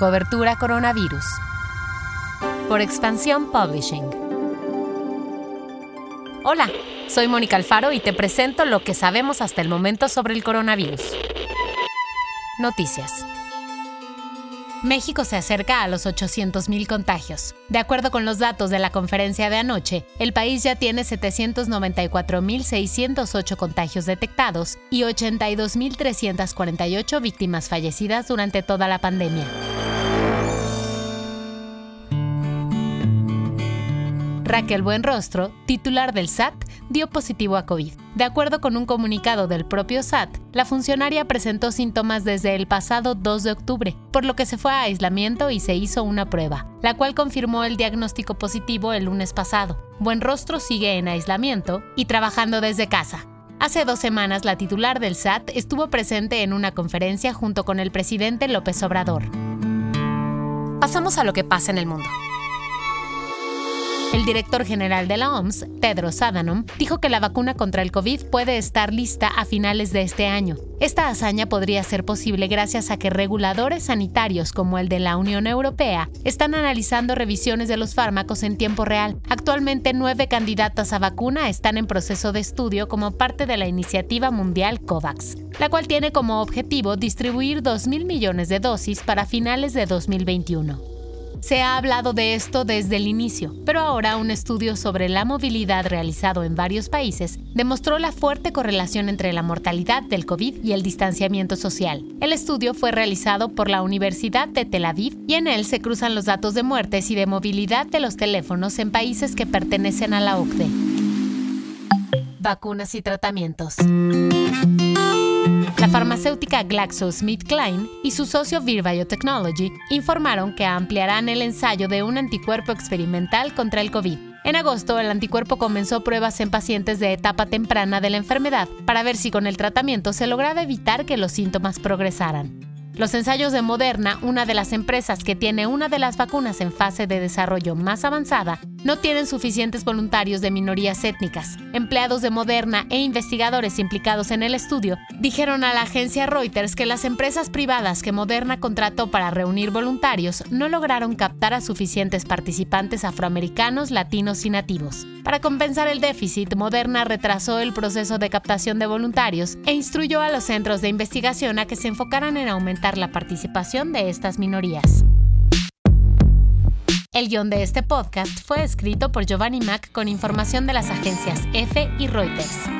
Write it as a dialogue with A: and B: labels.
A: Cobertura Coronavirus. Por Expansión Publishing. Hola, soy Mónica Alfaro y te presento lo que sabemos hasta el momento sobre el coronavirus. Noticias. México se acerca a los 800.000 contagios. De acuerdo con los datos de la conferencia de anoche, el país ya tiene 794.608 contagios detectados y 82.348 víctimas fallecidas durante toda la pandemia. Raquel Buenrostro, titular del SAT, dio positivo a COVID. De acuerdo con un comunicado del propio SAT, la funcionaria presentó síntomas desde el pasado 2 de octubre, por lo que se fue a aislamiento y se hizo una prueba, la cual confirmó el diagnóstico positivo el lunes pasado. Buenrostro sigue en aislamiento y trabajando desde casa. Hace dos semanas la titular del SAT estuvo presente en una conferencia junto con el presidente López Obrador. Pasamos a lo que pasa en el mundo. El director general de la OMS, Tedros Adhanom, dijo que la vacuna contra el COVID puede estar lista a finales de este año. Esta hazaña podría ser posible gracias a que reguladores sanitarios como el de la Unión Europea están analizando revisiones de los fármacos en tiempo real. Actualmente nueve candidatas a vacuna están en proceso de estudio como parte de la iniciativa mundial COVAX, la cual tiene como objetivo distribuir 2.000 millones de dosis para finales de 2021. Se ha hablado de esto desde el inicio, pero ahora un estudio sobre la movilidad realizado en varios países demostró la fuerte correlación entre la mortalidad del COVID y el distanciamiento social. El estudio fue realizado por la Universidad de Tel Aviv y en él se cruzan los datos de muertes y de movilidad de los teléfonos en países que pertenecen a la OCDE. Vacunas y tratamientos. Farmacéutica GlaxoSmithKline y su socio Vir Biotechnology informaron que ampliarán el ensayo de un anticuerpo experimental contra el COVID. En agosto, el anticuerpo comenzó pruebas en pacientes de etapa temprana de la enfermedad para ver si con el tratamiento se lograba evitar que los síntomas progresaran. Los ensayos de Moderna, una de las empresas que tiene una de las vacunas en fase de desarrollo más avanzada, no tienen suficientes voluntarios de minorías étnicas. Empleados de Moderna e investigadores implicados en el estudio dijeron a la agencia Reuters que las empresas privadas que Moderna contrató para reunir voluntarios no lograron captar a suficientes participantes afroamericanos, latinos y nativos. Para compensar el déficit, Moderna retrasó el proceso de captación de voluntarios e instruyó a los centros de investigación a que se enfocaran en aumentar la participación de estas minorías. El guion de este podcast fue escrito por Giovanni Mack con información de las agencias EFE y Reuters.